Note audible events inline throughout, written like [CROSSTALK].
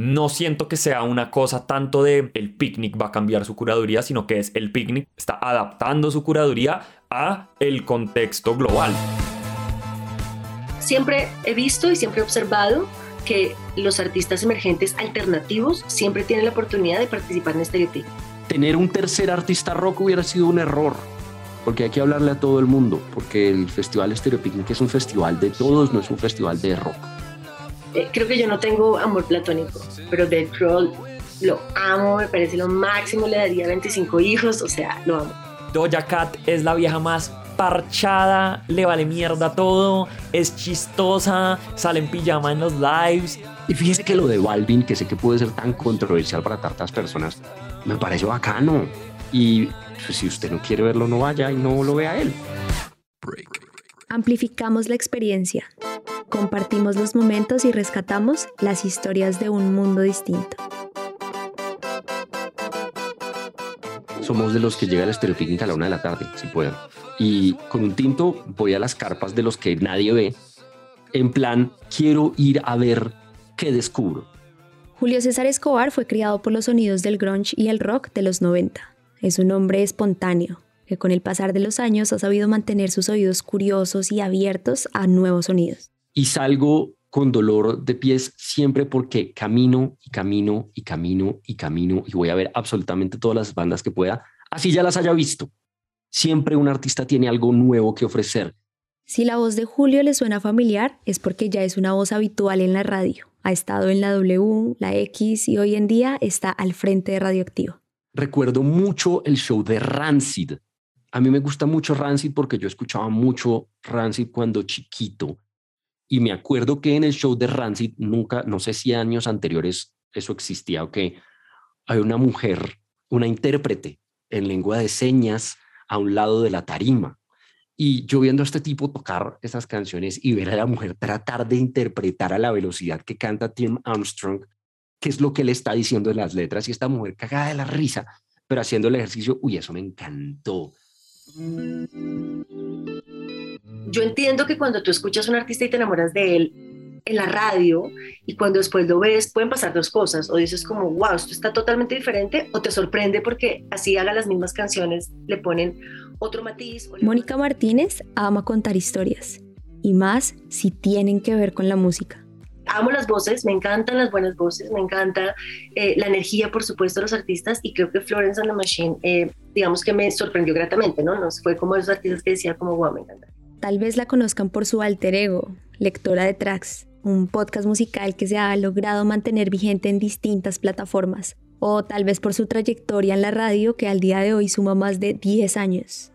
no siento que sea una cosa tanto de el picnic va a cambiar su curaduría, sino que es el picnic está adaptando su curaduría a el contexto global. Siempre he visto y siempre he observado que los artistas emergentes alternativos siempre tienen la oportunidad de participar en Estereotipo. Tener un tercer artista rock hubiera sido un error, porque hay que hablarle a todo el mundo, porque el Festival Estereopicnic es un festival de todos, no es un festival de rock. Eh, creo que yo no tengo amor platónico, pero Dead Crawl lo amo, me parece lo máximo, le daría 25 hijos, o sea, lo amo. Doja Cat es la vieja más parchada, le vale mierda todo, es chistosa, sale en pijama en los lives. Y fíjese que lo de Balvin, que sé que puede ser tan controversial para tantas personas, me parece bacano. Y pues, si usted no quiere verlo, no vaya y no lo vea él. Amplificamos la experiencia, compartimos los momentos y rescatamos las historias de un mundo distinto. Somos de los que llega al estereopicnic a la una de la tarde, si pueden. Y con un tinto voy a las carpas de los que nadie ve, en plan, quiero ir a ver qué descubro. Julio César Escobar fue criado por los sonidos del grunge y el rock de los 90. Es un hombre espontáneo, que con el pasar de los años ha sabido mantener sus oídos curiosos y abiertos a nuevos sonidos. Y salgo con dolor de pies siempre porque camino y camino y camino y camino y voy a ver absolutamente todas las bandas que pueda, así ya las haya visto. Siempre un artista tiene algo nuevo que ofrecer. Si la voz de Julio le suena familiar, es porque ya es una voz habitual en la radio. Ha estado en la W, la X y hoy en día está al frente de Radioactivo. Recuerdo mucho el show de Rancid. A mí me gusta mucho Rancid porque yo escuchaba mucho Rancid cuando chiquito y me acuerdo que en el show de Rancid, nunca, no sé si años anteriores eso existía o que hay una mujer, una intérprete en lengua de señas a un lado de la tarima. Y yo viendo a este tipo tocar esas canciones y ver a la mujer tratar de interpretar a la velocidad que canta Tim Armstrong, qué es lo que le está diciendo en las letras, y esta mujer cagada de la risa, pero haciendo el ejercicio, uy, eso me encantó yo entiendo que cuando tú escuchas a un artista y te enamoras de él en la radio y cuando después lo ves pueden pasar dos cosas o dices como wow esto está totalmente diferente o te sorprende porque así haga las mismas canciones le ponen otro matiz. Mónica Martínez ama contar historias y más si tienen que ver con la música. Amo las voces, me encantan las buenas voces, me encanta eh, la energía, por supuesto, de los artistas y creo que Florence and the Machine, eh, digamos que me sorprendió gratamente, ¿no? Nos fue como esos artistas que decía como, wow, me encanta. Tal vez la conozcan por su alter ego, Lectora de Tracks, un podcast musical que se ha logrado mantener vigente en distintas plataformas, o tal vez por su trayectoria en la radio que al día de hoy suma más de 10 años.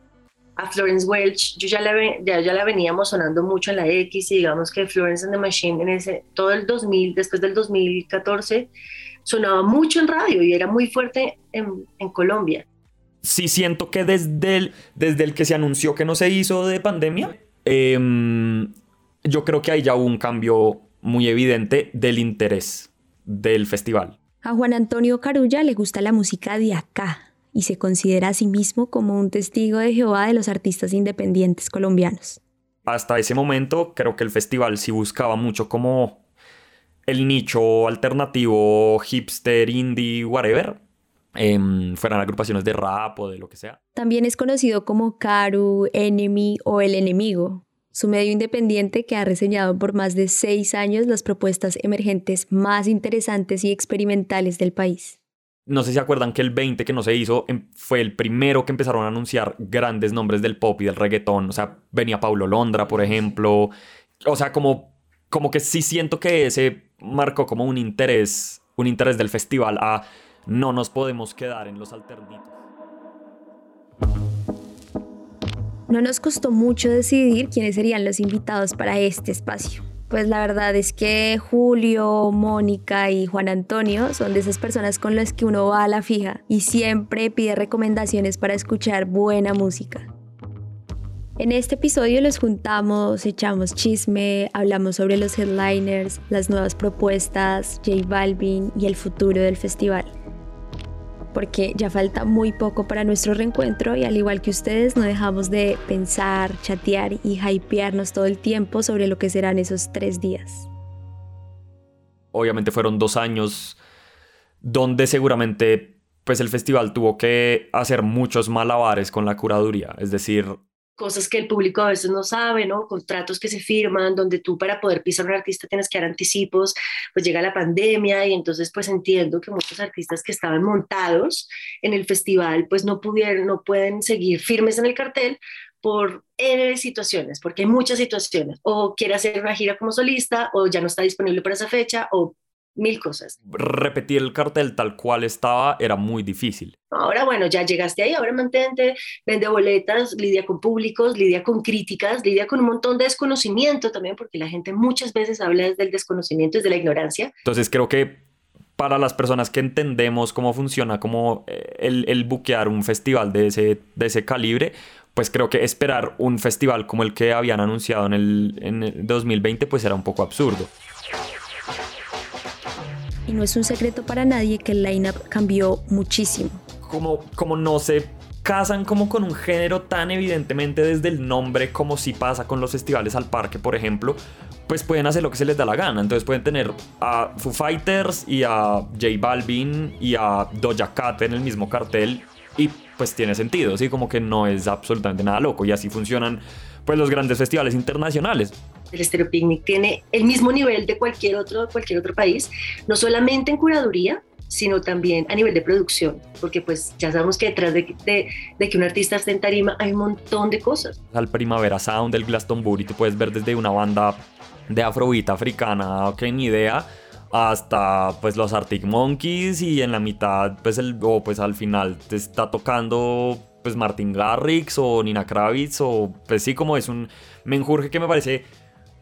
A Florence Welch, yo ya la, ya, ya la veníamos sonando mucho en la X y digamos que Florence and the Machine en ese, todo el 2000, después del 2014, sonaba mucho en radio y era muy fuerte en, en Colombia sí siento que desde el, desde el que se anunció que no se hizo de pandemia, em, yo creo que ahí ya hubo un cambio muy evidente del interés del festival. A Juan Antonio Carulla le gusta la música de acá y se considera a sí mismo como un testigo de Jehová de los artistas independientes colombianos. Hasta ese momento creo que el festival sí buscaba mucho como el nicho alternativo, hipster, indie, whatever, eh, fueran agrupaciones de rap o de lo que sea. También es conocido como Caru, Enemy o El Enemigo, su medio independiente que ha reseñado por más de seis años las propuestas emergentes más interesantes y experimentales del país. No sé si acuerdan que el 20 que no se hizo em, fue el primero que empezaron a anunciar grandes nombres del pop y del reggaetón. O sea, venía Paulo Londra, por ejemplo. O sea, como, como que sí siento que ese marcó como un interés, un interés del festival a no nos podemos quedar en los alternitos. No nos costó mucho decidir quiénes serían los invitados para este espacio. Pues la verdad es que Julio, Mónica y Juan Antonio son de esas personas con las que uno va a la fija y siempre pide recomendaciones para escuchar buena música. En este episodio los juntamos, echamos chisme, hablamos sobre los headliners, las nuevas propuestas, J Balvin y el futuro del festival porque ya falta muy poco para nuestro reencuentro y al igual que ustedes no dejamos de pensar, chatear y hypearnos todo el tiempo sobre lo que serán esos tres días. obviamente fueron dos años donde seguramente pues el festival tuvo que hacer muchos malabares con la curaduría, es decir, cosas que el público a veces no sabe, ¿no? Contratos que se firman, donde tú para poder pisar a un artista tienes que dar anticipos, pues llega la pandemia y entonces pues entiendo que muchos artistas que estaban montados en el festival pues no pudieron, no pueden seguir firmes en el cartel por N situaciones, porque hay muchas situaciones, o quiere hacer una gira como solista, o ya no está disponible para esa fecha, o mil cosas. Repetir el cartel tal cual estaba era muy difícil. Ahora, bueno, ya llegaste ahí, ahora mantente, vende boletas, lidia con públicos, lidia con críticas, lidia con un montón de desconocimiento también, porque la gente muchas veces habla desde el desconocimiento, desde la ignorancia. Entonces creo que para las personas que entendemos cómo funciona como eh, el, el buquear un festival de ese, de ese calibre, pues creo que esperar un festival como el que habían anunciado en el, en el 2020 pues era un poco absurdo. No es un secreto para nadie que el lineup cambió muchísimo. Como, como no se casan como con un género tan evidentemente desde el nombre como si pasa con los festivales al parque, por ejemplo, pues pueden hacer lo que se les da la gana. Entonces pueden tener a Foo Fighters y a J Balvin y a Doja Cat en el mismo cartel y pues tiene sentido, ¿sí? Como que no es absolutamente nada loco y así funcionan pues los grandes festivales internacionales. El Stereo Picnic tiene el mismo nivel de cualquier otro, cualquier otro país, no solamente en curaduría, sino también a nivel de producción, porque pues ya sabemos que detrás de, de, que un artista esté en tarima hay un montón de cosas. Al Primavera Sound, del Glastonbury, te puedes ver desde una banda de afrobeat africana, que ni idea, hasta pues los Arctic Monkeys y en la mitad pues el o pues al final te está tocando pues Martin Garrix o Nina Kravitz o pues sí como es un menjurje que me parece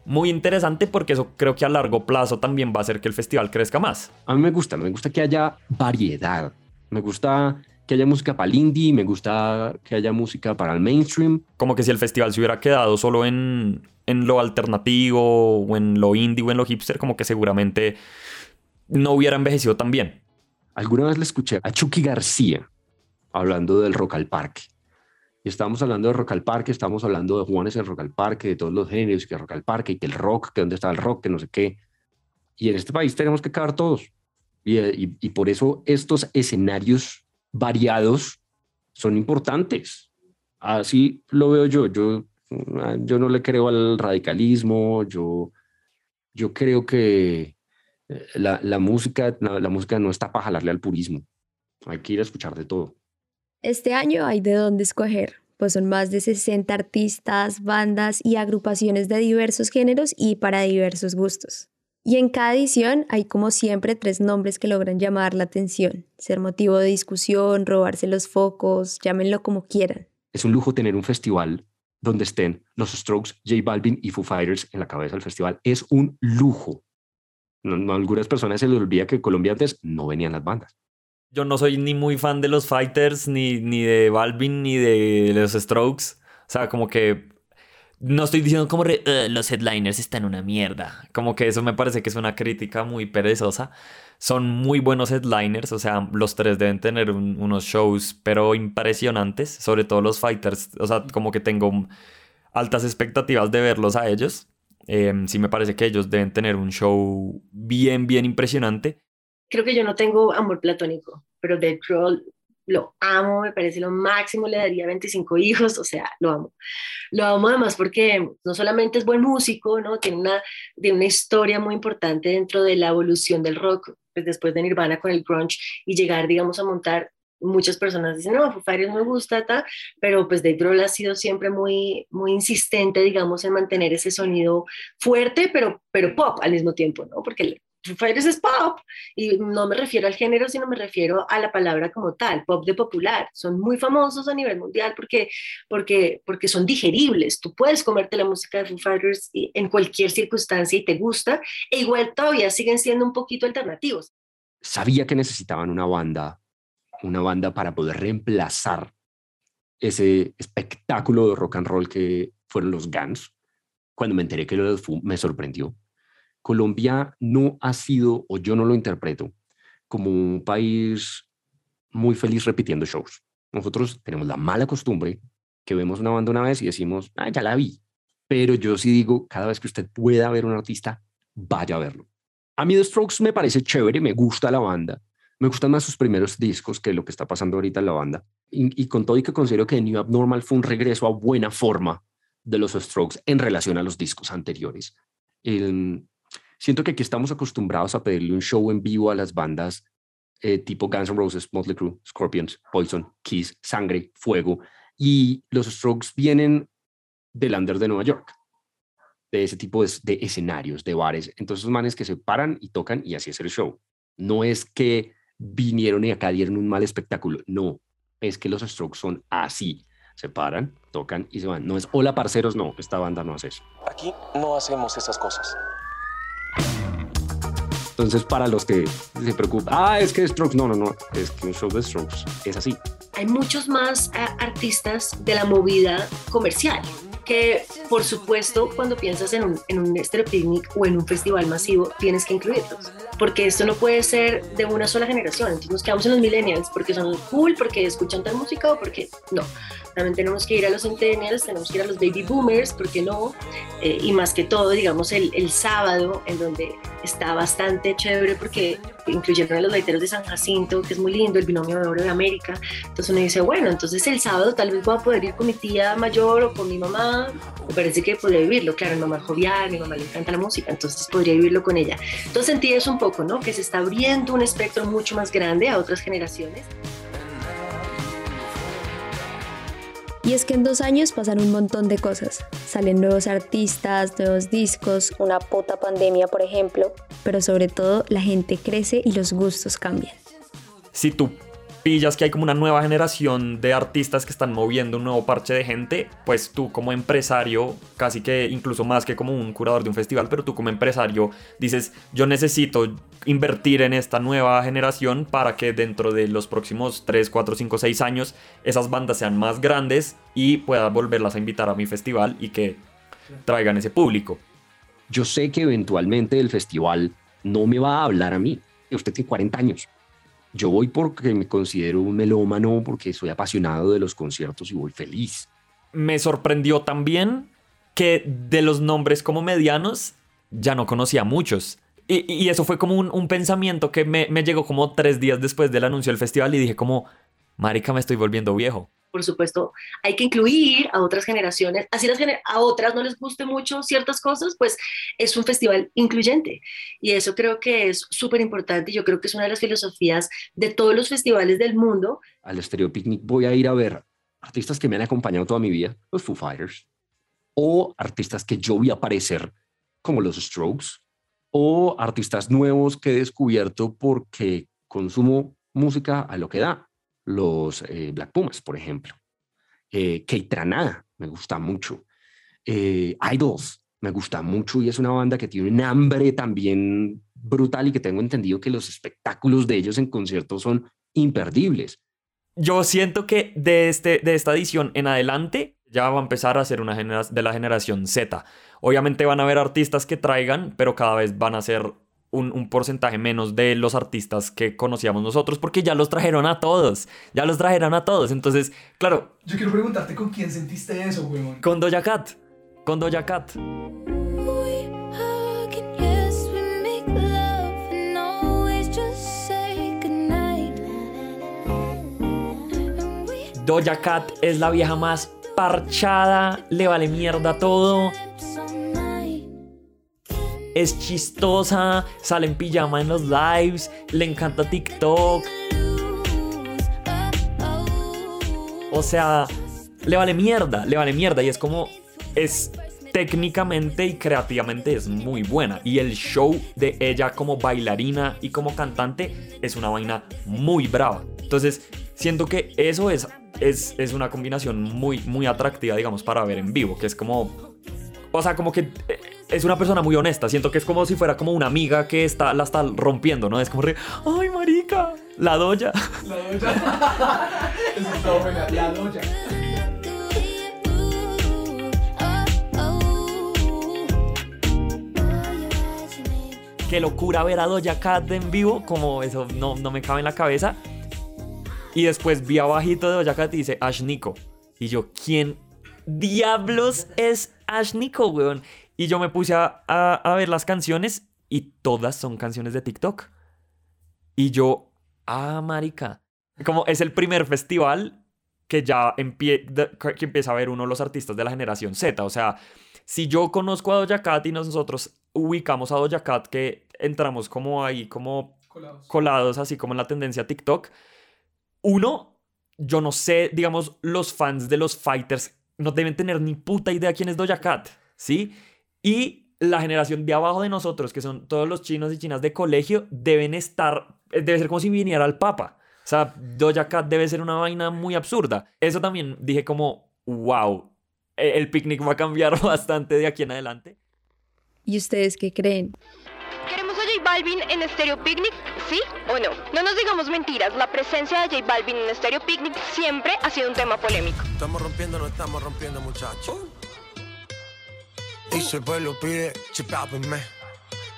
muy interesante porque eso creo que a largo plazo también va a hacer que el festival crezca más. A mí me gusta, me gusta que haya variedad. Me gusta que haya música para el indie, me gusta que haya música para el mainstream. Como que si el festival se hubiera quedado solo en, en lo alternativo o en lo indie o en lo hipster, como que seguramente no hubiera envejecido tan bien. Alguna vez le escuché a Chucky García hablando del Rock al Parque y estábamos hablando de rock al parque, estábamos hablando de Juanes en rock al parque, de todos los géneros, que rock al parque, y que el rock, que dónde está el rock, que no sé qué. Y en este país tenemos que caer todos. Y, y, y por eso estos escenarios variados son importantes. Así lo veo yo. Yo, yo no le creo al radicalismo. Yo, yo creo que eh, la, la música, la, la música no está para jalarle al purismo. Hay que ir a escuchar de todo. Este año hay de dónde escoger, pues son más de 60 artistas, bandas y agrupaciones de diversos géneros y para diversos gustos. Y en cada edición hay como siempre tres nombres que logran llamar la atención, ser motivo de discusión, robarse los focos, llámenlo como quieran. Es un lujo tener un festival donde estén los Strokes, J Balvin y Foo Fighters en la cabeza del festival. Es un lujo. No, algunas personas se les olvida que antes no venían las bandas yo no soy ni muy fan de los Fighters, ni, ni de Balvin, ni de los Strokes. O sea, como que no estoy diciendo como los headliners están una mierda. Como que eso me parece que es una crítica muy perezosa. Son muy buenos headliners, o sea, los tres deben tener unos shows, pero impresionantes, sobre todo los fighters. O sea, como que tengo altas expectativas de verlos a ellos. Em, sí me parece que ellos deben tener un show bien, bien impresionante creo que yo no tengo amor platónico, pero Dead Crawl lo amo, me parece lo máximo, le daría 25 hijos, o sea, lo amo. Lo amo además porque no solamente es buen músico, ¿no? Tiene una, tiene una historia muy importante dentro de la evolución del rock, pues después de Nirvana con el grunge y llegar, digamos, a montar muchas personas dicen, no, Foo me gusta, ta, pero pues Dave Grohl ha sido siempre muy, muy insistente, digamos, en mantener ese sonido fuerte, pero, pero pop al mismo tiempo, ¿no? Porque Fighters es pop y no me refiero al género, sino me refiero a la palabra como tal, pop de popular. Son muy famosos a nivel mundial porque, porque, porque son digeribles. Tú puedes comerte la música de Foo Fighters en cualquier circunstancia y te gusta, e igual todavía siguen siendo un poquito alternativos. Sabía que necesitaban una banda, una banda para poder reemplazar ese espectáculo de rock and roll que fueron los Guns. Cuando me enteré que lo de Foo me sorprendió Colombia no ha sido, o yo no lo interpreto, como un país muy feliz repitiendo shows. Nosotros tenemos la mala costumbre que vemos una banda una vez y decimos, ah, ya la vi. Pero yo sí digo, cada vez que usted pueda ver un artista, vaya a verlo. A mí The Strokes me parece chévere, me gusta la banda. Me gustan más sus primeros discos que lo que está pasando ahorita en la banda. Y, con todo y que considero que New Abnormal fue un regreso a buena forma de los Strokes en relación a los discos anteriores. Siento que aquí estamos acostumbrados a pedirle un show en vivo a las bandas eh, tipo Guns N' Roses, Motley Crue, Scorpions, Poison, Kiss, Sangre, Fuego. Y los Strokes vienen del under de Nueva York, de ese tipo de, de escenarios, de bares. Entonces, manes que se paran y tocan y así es el show. No es que vinieron y acá dieron un mal espectáculo. No, es que los Strokes son así. Se paran, tocan y se van. No es hola parceros, no, esta banda no hace eso. Aquí no hacemos esas cosas. Entonces, para los que se preocupan, ah, es que Strokes, no, no, no, es que un show de Strokes es así. Hay muchos más eh, artistas de la movida comercial que por supuesto cuando piensas en un, en un picnic o en un festival masivo tienes que incluirlos porque esto no puede ser de una sola generación entonces nos quedamos en los millennials porque son cool porque escuchan tal música o porque no también tenemos que ir a los centennials, tenemos que ir a los baby boomers, ¿por qué no? Eh, y más que todo, digamos, el, el, sábado, en donde está bastante chévere porque incluyeron a los laiteros de San Jacinto, que es muy lindo, el binomio de oro de América. Entonces uno dice, bueno, entonces el sábado tal vez voy a poder ir con mi tía mayor o con mi mamá. Me parece que podría vivirlo. Claro, mi mamá es jovial, mi mamá le encanta la música, entonces podría vivirlo con ella. Entonces sentí eso un poco, ¿no? Que se está abriendo un espectro mucho más grande a otras generaciones. Y es que en dos años pasan un montón de cosas. Salen nuevos artistas, nuevos discos, una puta pandemia, por ejemplo. Pero sobre todo, la gente crece y los gustos cambian. Si tú pillas que hay como una nueva generación de artistas que están moviendo un nuevo parche de gente, pues tú como empresario, casi que incluso más que como un curador de un festival, pero tú como empresario dices, yo necesito invertir en esta nueva generación para que dentro de los próximos 3, 4, 5, 6 años esas bandas sean más grandes y pueda volverlas a invitar a mi festival y que traigan ese público. Yo sé que eventualmente el festival no me va a hablar a mí. Usted tiene 40 años yo voy porque me considero un melómano, porque soy apasionado de los conciertos y voy feliz. Me sorprendió también que de los nombres como medianos ya no conocía muchos. Y, eso fue como un, pensamiento que me, me, llegó como tres días después del anuncio del festival y dije como, marica, me estoy volviendo viejo por supuesto, hay que incluir a otras generaciones, así las a otras no les guste mucho ciertas cosas, pues es un festival incluyente. Y eso creo que es súper importante. Yo creo que es una de las filosofías de todos los festivales del mundo. Al Stereo Picnic voy a ir a ver artistas que me han acompañado toda mi vida, los Foo Fighters, o artistas que yo vi aparecer, como los Strokes, o artistas nuevos que he descubierto porque consumo música a lo que da los eh, Black Pumas, por ejemplo. Eh, me gusta mucho. Eh, Idols, me gusta mucho y es una banda que tiene un hambre también brutal y que tengo entendido que los espectáculos de ellos en conciertos son imperdibles. Yo siento que de, este, de esta edición en adelante ya va a empezar a ser una de la generación Z. Obviamente van a haber artistas que traigan, pero cada vez van a ser un, porcentaje menos de los artistas que conocíamos nosotros, porque ya los trajeron a todos, ya los trajeron a todos. Entonces, claro. Yo quiero preguntarte con quién sentiste eso, weón. Con Doja Cat, con Doja Cat. Doja Cat es la vieja más parchada, le vale mierda todo es chistosa, sale en pijama en los lives, le encanta TikTok. O sea, le vale mierda, le vale mierda y es como es técnicamente y creativamente es muy buena y el show de ella como bailarina y como cantante es una vaina muy brava. Entonces, siento que eso es es, es una combinación muy muy atractiva, digamos, para ver en vivo, que es como o sea, como que eh, es una persona muy honesta. Siento que es como si fuera como una amiga que está, la está rompiendo, ¿no? Es como, ay, marica, la doya. La doya. [LAUGHS] Eso está buena, la doya. Qué locura ver a Doja Cat en vivo, como eso no, no me cabe en la cabeza. Y después vi abajito de Doja Cat y dice Ash Nico. Y yo, ¿quién diablos es Ash Nico, weón? Y yo me puse a, ver las canciones y todas son canciones de TikTok. Y yo, ah, marica. Como es el primer festival que ya empie que empieza a ver uno de los artistas de la generación Z. O sea, si yo conozco a Doja Cat y nosotros ubicamos a Doja Cat que entramos como ahí, como Colados. colados, así como en la tendencia TikTok, uno, yo no sé, digamos, los fans de los fighters no deben tener ni puta idea quién es Doja Cat, ¿sí? Y la generación de abajo de nosotros, que son todos los chinos y chinas de colegio, deben estar, eh, debe ser como si viniera el Papa. O sea, Doja Cat debe ser una vaina muy absurda. Eso también dije como, wow, e- el picnic va a cambiar [LAUGHS] bastante de aquí en adelante. ¿Y ustedes qué creen? ¿Queremos a J Balvin en Stereo Picnic? ¿Sí o no? No nos digamos mentiras, la presencia de J Balvin en Stereo Picnic siempre ha sido un tema polémico. Estamos rompiendo, no estamos rompiendo, muchachos. Y si el pueblo pide, chipápenme.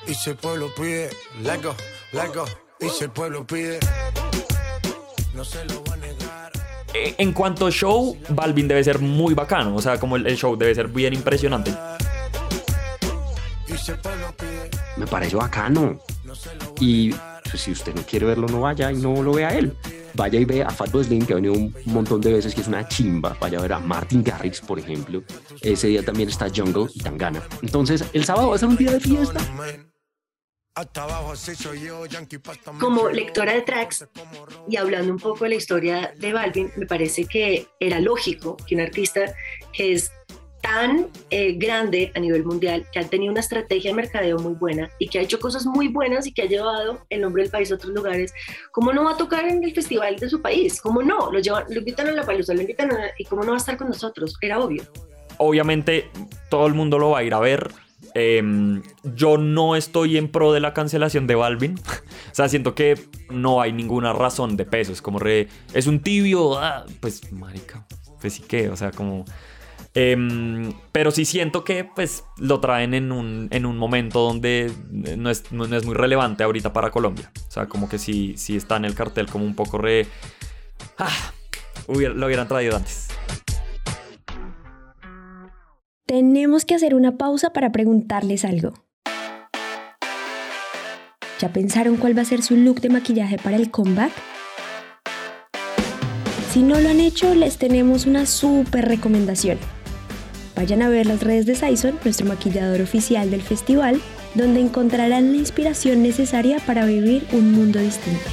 Y si el pueblo pide, let go, let go. Y si el pueblo pide, no se lo voy a negar. Eh, En cuanto a show, Balvin debe ser muy bacano. O sea, como el, el show debe ser bien impresionante. Me pareció bacano. Y pues, si usted no quiere verlo, no vaya y no lo vea a él. Vaya y ve a Fatboy Slim, que ha venido un montón de veces, que es una chimba. Vaya a ver a Martin Garrix, por ejemplo. Ese día también está Jungle y Tangana. Entonces, el sábado va a ser un día de fiesta. Como lectora de tracks y hablando un poco de la historia de Balvin, me parece que era lógico que un artista que es tan eh, grande a nivel mundial, que ha tenido una estrategia de mercadeo muy buena y que ha hecho cosas muy buenas y que ha llevado el nombre del país a otros lugares, ¿cómo no va a tocar en el festival de su país? ¿Cómo no? Lo, llevan, lo invitan a la palusa, lo invitan a, y cómo no va a estar con nosotros? Era obvio. Obviamente, todo el mundo lo va a ir a ver. Em, yo no estoy en pro de la cancelación de Balvin. [LAUGHS] o sea, siento que no hay ninguna razón de peso. Es como re. Es un tibio. ah, pues, marica. Pues sí que, o sea, como. Em, pero sí siento que pues lo traen en un, en un momento donde no es, no, es muy relevante ahorita para Colombia. O sea, como que sí, sí está en el cartel como un poco re... Ah, lo hubieran traído antes. Tenemos que hacer una pausa para preguntarles algo. ¿Ya pensaron cuál va a ser su look de maquillaje para el comeback? Si no lo han hecho, les tenemos una súper recomendación. Vayan a ver las redes de Saison, nuestro maquillador oficial del festival, donde encontrarán la inspiración necesaria para vivir un mundo distinto.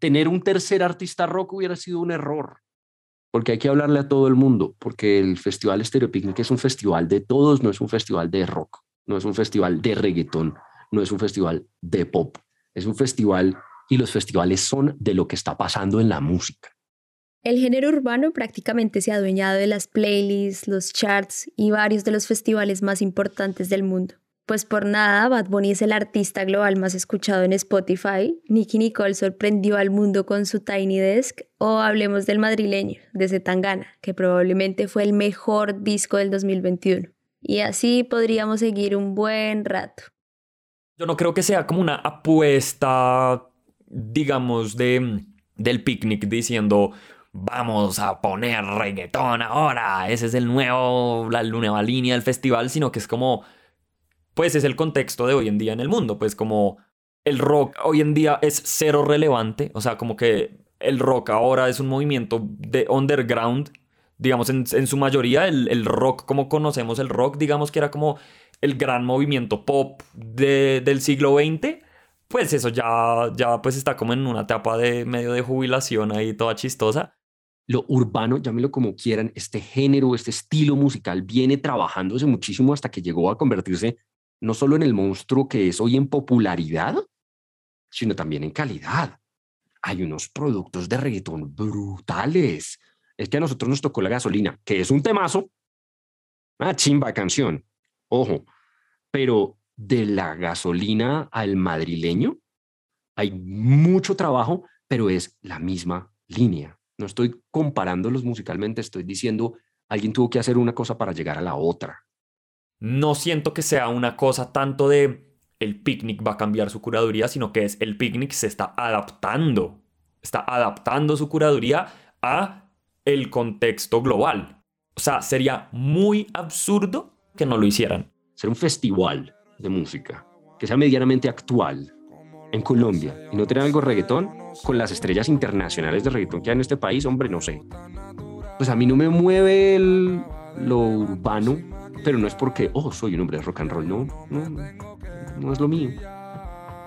tener un tercer artista rock hubiera sido un error, porque hay que hablarle a todo el mundo, porque el Festival Stereo Picnic es un festival de todos, no es un festival de rock, no es un festival de reggaetón, no es un festival de pop, es un festival y los festivales son de lo que está pasando en la música. El género urbano prácticamente se ha adueñado de las playlists, los charts y varios de los festivales más importantes del mundo. Pues por nada, Bad Bunny es el artista global más escuchado en Spotify, Nicky Nicole sorprendió al mundo con su Tiny Desk, o hablemos del madrileño, de Zetangana, que probablemente fue el mejor disco del 2021. Y así podríamos seguir un buen rato. Yo no creo que sea como una apuesta, digamos, de, del picnic diciendo vamos a poner reggaetón ahora, ese es el nuevo, la nueva línea del festival, sino que es como, pues es el contexto de hoy en día en el mundo, pues como el rock hoy en día es cero relevante, o sea, como que el rock ahora es un movimiento de underground, digamos, en, en su mayoría el, el rock como conocemos el rock, digamos que era como el gran movimiento pop de- del siglo XX, pues eso ya, ya pues está como en una etapa de medio de jubilación ahí toda chistosa. Lo urbano, llámelo como quieran, este género, este estilo musical viene trabajándose muchísimo hasta que llegó a convertirse no solo en el monstruo que es hoy en popularidad, sino también en calidad. Hay unos productos de reggaetón brutales. Es que a nosotros nos tocó la gasolina, que es un temazo. Ah, chimba canción. Ojo, pero de la gasolina al madrileño hay mucho trabajo, pero es la misma línea. No estoy comparándolos musicalmente, estoy diciendo, alguien tuvo que hacer una cosa para llegar a la otra. No siento que sea una cosa tanto de el picnic va a cambiar su curaduría, sino que es el picnic se está adaptando, está adaptando su curaduría a el contexto global. O sea, sería muy absurdo que no lo hicieran. Ser un festival de música que sea medianamente actual en Colombia y no tener algo reggaetón con las estrellas internacionales de reggaetón que hay en este país, hombre, no sé. Pues a mí no me mueve el- lo urbano, pero no es porque, oh, soy un hombre de rock and roll, no, no, no es lo mío.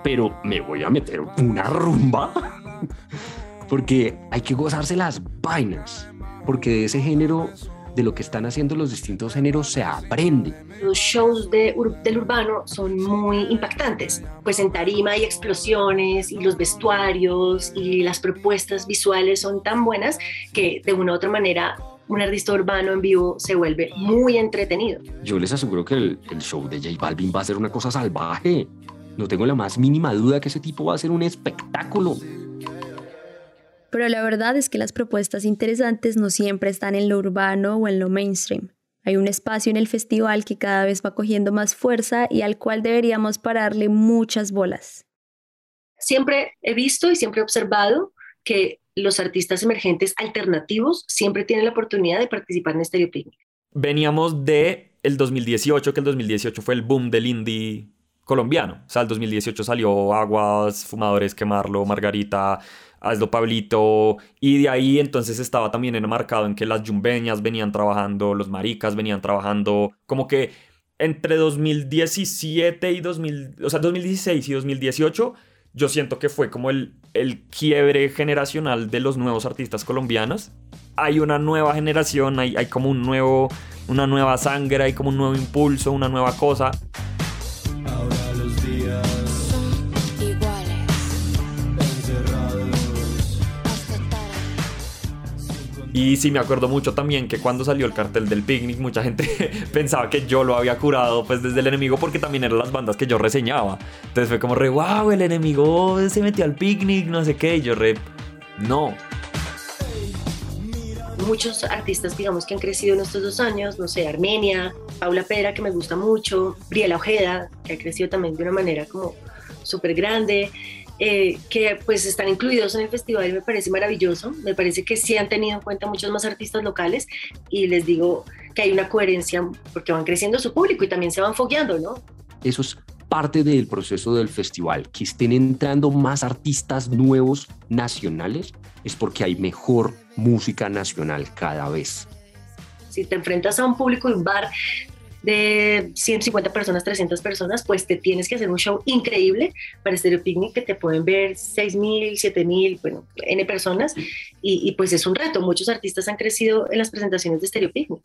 Pero me voy a meter una rumba [LAUGHS] porque hay que gozarse las vainas, porque de ese género, de lo que están haciendo los distintos géneros, se aprende. Los shows de ur- del urbano son muy impactantes, pues en tarima hay explosiones y los vestuarios y las propuestas visuales son tan buenas que de una u otra manera un artista urbano en vivo se vuelve muy entretenido. Yo les aseguro que el, el show de J Balvin va a ser una cosa salvaje. No tengo la más mínima duda que ese tipo va a ser un espectáculo. Pero la verdad es que las propuestas interesantes no siempre están en lo urbano o en lo mainstream. Hay un espacio en el festival que cada vez va cogiendo más fuerza y al cual deberíamos pararle muchas bolas. Siempre he visto y siempre he observado que los artistas emergentes alternativos siempre tienen la oportunidad de participar en Stereo Picnic. Veníamos de el 2018, que el 2018 fue el boom del indie colombiano. O sea, el 2018 salió Aguas, Fumadores, Quemarlo, Margarita, Hazlo Pablito, y de ahí entonces estaba también enmarcado en que las yumbeñas venían trabajando, los maricas venían trabajando, como que entre 2017 y 2000, o sea, 2016 y 2018, yo siento que fue como el, el quiebre generacional de los nuevos artistas colombianos. Hay una nueva generación, hay, hay como un nuevo, una nueva sangre, hay como un nuevo impulso, una nueva cosa. Y sí me acuerdo mucho también que cuando salió el cartel del picnic mucha gente [LAUGHS] pensaba que yo lo había curado pues desde el enemigo porque también eran las bandas que yo reseñaba. Entonces fue como re, wow, el enemigo se metió al picnic, no sé qué, y yo re, no. Muchos artistas, digamos, que han crecido en estos dos años, no sé, Armenia, Paula Pera, que me gusta mucho, Briela Ojeda, que ha crecido también de una manera como súper grande, eh, que pues están incluidos en el festival y me parece maravilloso. Me parece que sí han tenido en cuenta muchos más artistas locales y les digo que hay una coherencia porque van creciendo su público y también se van fogueando, ¿no? Eso es parte del proceso del festival. Que estén entrando más artistas nuevos nacionales es porque hay mejor música nacional cada vez. Si te enfrentas a un público de un bar de 150 personas, 300 personas, pues te tienes que hacer un show increíble para Stereo Picnic que te pueden ver 6.000, 7.000, bueno, N personas y, y, pues es un reto. Muchos artistas han crecido en las presentaciones de Stereo Picnic.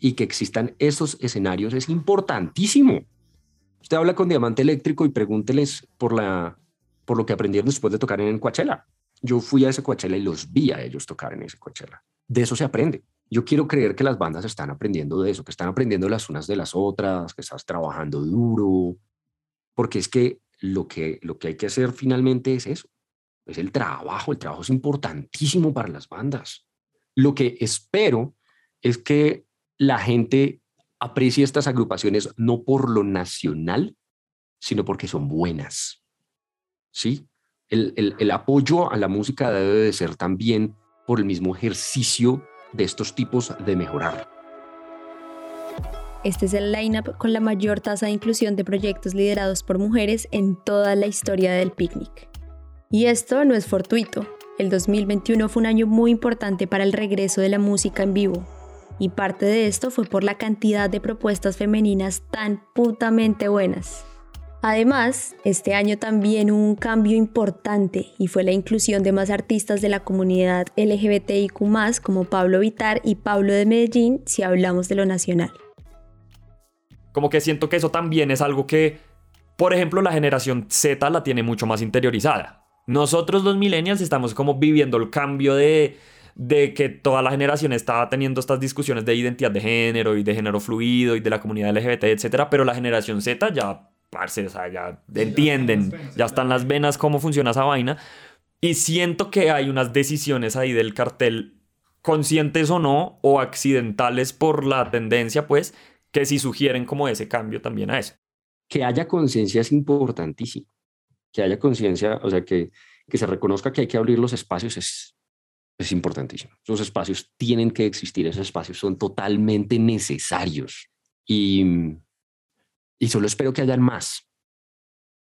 Y que existan esos escenarios es importantísimo. Usted habla con Diamante Eléctrico y pregúnteles por, la, por lo que aprendieron después de tocar en Coachella. Yo fui a ese Coachella y los vi a ellos tocar en ese Coachella. De eso se aprende. Yo quiero creer que las bandas están aprendiendo de eso, que están aprendiendo las unas de las otras, que estás trabajando duro, porque es que lo que, lo que hay que hacer finalmente es eso, es el trabajo, el trabajo es importantísimo para las bandas. Lo que espero es que la gente aprecie estas agrupaciones no por lo nacional, sino porque son buenas. ¿Sí? El, el, el apoyo a la música debe de ser también por el mismo ejercicio de estos tipos de mejorar. Este es el lineup con la mayor tasa de inclusión de proyectos liderados por mujeres en toda la historia del picnic. Y esto no es fortuito. El 2021 fue un año muy importante para el regreso de la música en vivo. Y parte de esto fue por la cantidad de propuestas femeninas tan putamente buenas. Además, este año también hubo un cambio importante y fue la inclusión de más artistas de la comunidad LGBTIQ como Pablo Vitar y Pablo de Medellín si hablamos de lo nacional. Como que siento que eso también es algo que, por ejemplo, la generación Z la tiene mucho más interiorizada. Nosotros los millennials estamos como viviendo el cambio de, de que toda la generación está teniendo estas discusiones de identidad de género y de género fluido y de la comunidad LGBT, etcétera, pero la generación Z ya parce, o sea, ya entienden, ya están las venas cómo funciona esa vaina. Y siento que hay unas decisiones ahí del cartel, conscientes o no, o accidentales por la tendencia, pues, que sí sugieren como ese cambio también a eso. Que haya conciencia es importantísimo. Que haya conciencia, o sea, que, que se reconozca que hay que abrir los espacios es es importantísimo. Esos espacios tienen que existir, esos espacios son totalmente necesarios y, y solo espero que hayan más.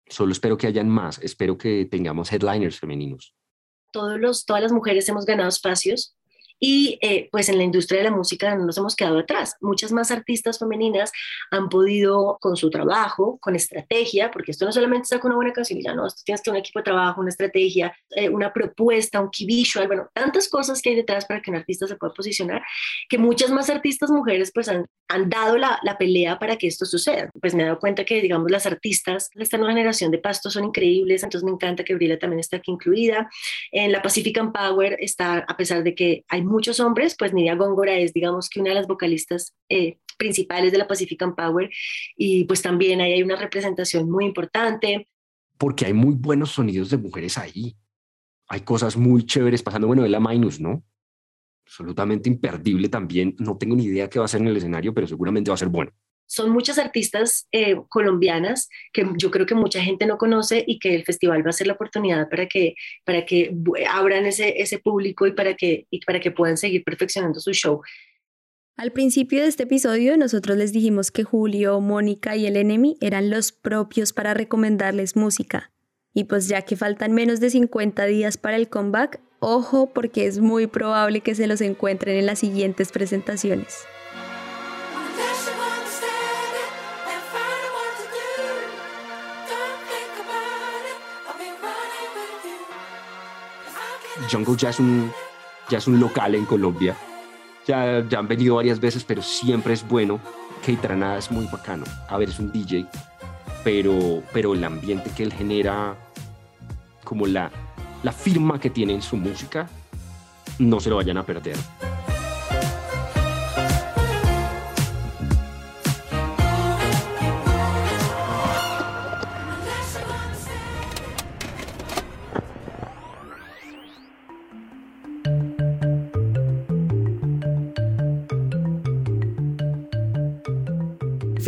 Solo espero que hayan más. Espero que tengamos headliners femeninos. Todos los, todas las mujeres hemos ganado espacios y eh, pues en la industria de la música no nos hemos quedado atrás. Muchas más artistas femeninas han podido con su trabajo, con estrategia, porque esto no solamente con una buena canción, ya no, esto tienes que un equipo de trabajo, una estrategia, eh, una propuesta, un key visual, bueno, tantas cosas que hay detrás para que un artista se pueda posicionar, que muchas más artistas mujeres pues han, han dado la, la pelea para que esto suceda. Pues me he dado cuenta que, digamos, las artistas de esta nueva generación de Pasto son increíbles, entonces me encanta que Brila también está aquí incluida. En la Pacific Power está, a pesar de que hay muchos hombres, pues Nidia Góngora es, digamos, que una de las vocalistas eh, principales de la Pacific Power y pues también ahí hay una representación muy importante. Porque hay muy buenos sonidos de mujeres ahí. Hay cosas muy chéveres pasando. Bueno, de la Minus, ¿no? Absolutamente imperdible también. No tengo ni idea qué va a ser en el escenario, pero seguramente va a ser bueno son muchas artistas eh, colombianas que yo creo que mucha gente no conoce y que el festival va a ser la oportunidad para que, para que abran ese, ese público y para, que, y para que puedan seguir perfeccionando su show. Al principio de este episodio nosotros les dijimos que Julio, Mónica y el Enemy eran los propios para recomendarles música. Y pues ya que faltan menos de 50 días para el comeback, ojo porque es muy probable que se los encuentren en las siguientes presentaciones. Jungle ya es un, ya es un local en Colombia. Ya, ya han venido varias veces, pero siempre es bueno. Keitranada es muy bacano. A ver, es un DJ, pero, pero el ambiente que él genera, como la, la firma que tiene en su música, no se lo vayan a perder.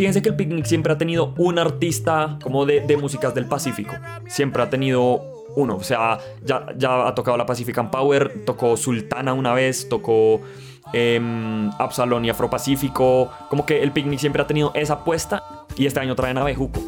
Fíjense que el picnic siempre ha tenido un artista como de, de músicas del Pacífico. Siempre ha tenido uno. O sea, ya, ya ha tocado la Pacifican Power, tocó Sultana una vez, tocó eh, Absalón y Afropacífico. Como que el picnic siempre ha tenido esa apuesta y este año traen a Bejuco.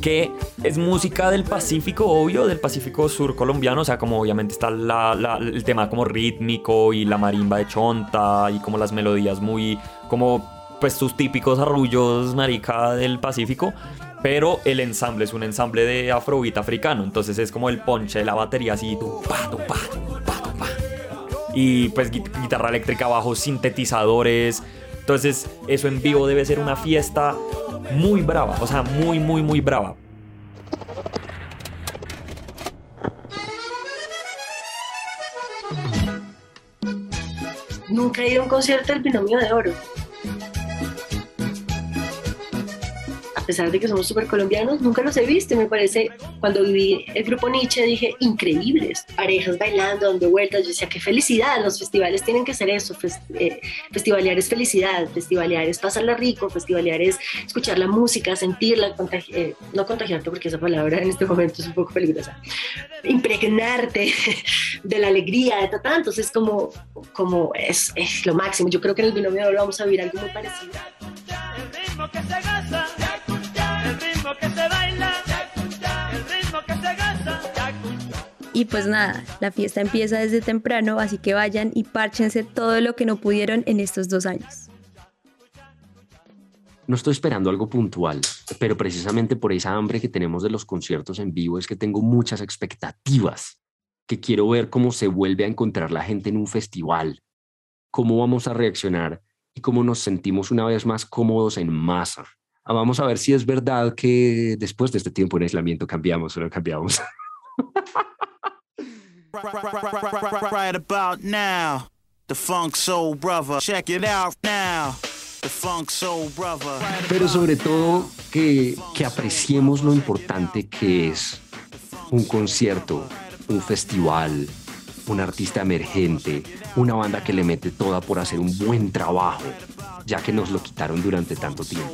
Que es música del Pacífico, obvio, del Pacífico sur colombiano, o sea, como obviamente está el tema como rítmico y la marimba de chonta y como las melodías muy, como pues sus típicos arrullos marica del Pacífico, pero el ensamble es un ensamble de afrobeat africano, entonces es como el ponche de la batería así, pa, pa, pa, y pues guitarra eléctrica abajo, sintetizadores, entonces eso en vivo debe ser una fiesta muy brava, o sea, muy, muy, muy brava. Nunca he ido a un concierto del Binomio de Oro. Pesar de que somos súper colombianos, nunca los he visto. Me parece, cuando viví el grupo Nietzsche, dije, increíbles. Parejas bailando, dando vueltas. Yo decía, qué felicidad. Los festivales tienen que ser eso. Eh, festivalear es felicidad. Festivalear es pasarla rico. Festivalear es escuchar la música, sentirla, eh, no contagiarte, porque esa palabra en este momento es un poco peligrosa. Impregnarte [LAUGHS] de la alegría, de. Entonces, como, como es, es lo máximo. Yo creo que en el binomio oro vamos a vivir algo muy parecido. El ritmo que se el ritmo que se baila, el ritmo que se gasta. Y pues nada, la fiesta empieza desde temprano, así que vayan y párchense todo lo que no pudieron en estos dos años. No estoy esperando algo puntual, pero precisamente por esa hambre que tenemos de los conciertos en vivo es que tengo muchas expectativas, que quiero ver cómo se vuelve a encontrar la gente en un festival, cómo vamos a reaccionar y cómo nos sentimos una vez más cómodos en masa. Ah, vamos a ver si es verdad que después de este tiempo en aislamiento cambiamos o no cambiamos. [LAUGHS] Right about now, the Funk Soul Brother. Check it out now. The Funk Soul Brother. Pero sobre todo que, que apreciemos lo importante que es un concierto, un festival, un artista emergente, una banda que le mete toda por hacer un buen trabajo, ya que nos lo quitaron durante tanto tiempo.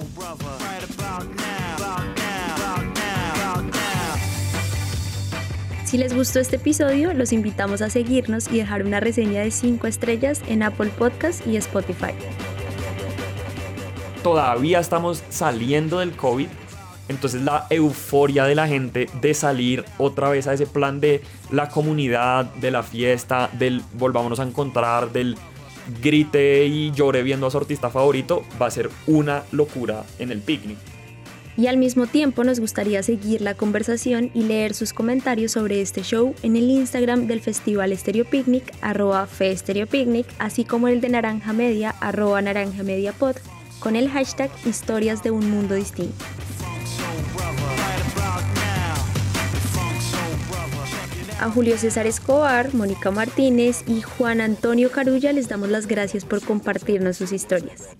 Si les gustó este episodio, los invitamos a seguirnos y dejar una reseña de 5 estrellas en Apple Podcast y Spotify. Todavía estamos saliendo del COVID, entonces la euforia de la gente de salir otra vez a ese plan de la comunidad, de la fiesta, del volvámonos a encontrar, del grite y llore viendo a su artista favorito, va a ser una locura en el picnic. Y al mismo tiempo nos gustaría seguir la conversación y leer sus comentarios sobre este show en el Instagram del Festival Estéreo Picnic, arroba Picnic, así como el de Naranja Media, arroba Naranja Media Pod, con el hashtag Historias de un Mundo Distinto. A Julio César Escobar, Mónica Martínez y Juan Antonio Carulla les damos las gracias por compartirnos sus historias.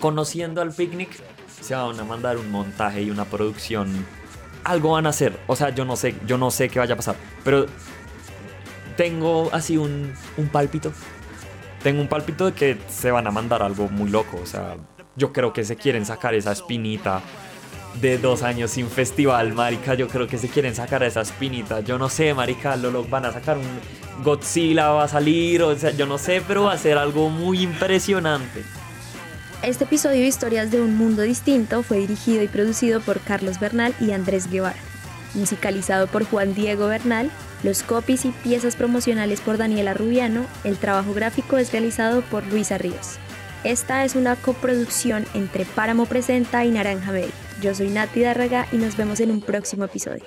Conociendo al picnic, se van a mandar un montaje y una producción. Algo van a hacer. O sea, yo no sé, yo no sé qué vaya a pasar. Pero tengo así un, un pálpito. Tengo un pálpito de que se van a mandar algo muy loco. O sea, yo creo que se quieren sacar esa espinita de dos años sin festival, marica. Yo creo que se quieren sacar esa espinita. Yo no sé, marica, lo, van a sacar un Godzilla va a salir, o sea, yo no sé, pero va a ser algo muy impresionante. Este episodio de Historias de un Mundo Distinto fue dirigido y producido por Carlos Bernal y Andrés Guevara, musicalizado por Juan Diego Bernal, los copies y piezas promocionales por Daniela Rubiano, el trabajo gráfico es realizado por Luisa Ríos. Esta es una coproducción entre Páramo Presenta y Naranja Media. Yo soy Nati Dárraga y nos vemos en un próximo episodio.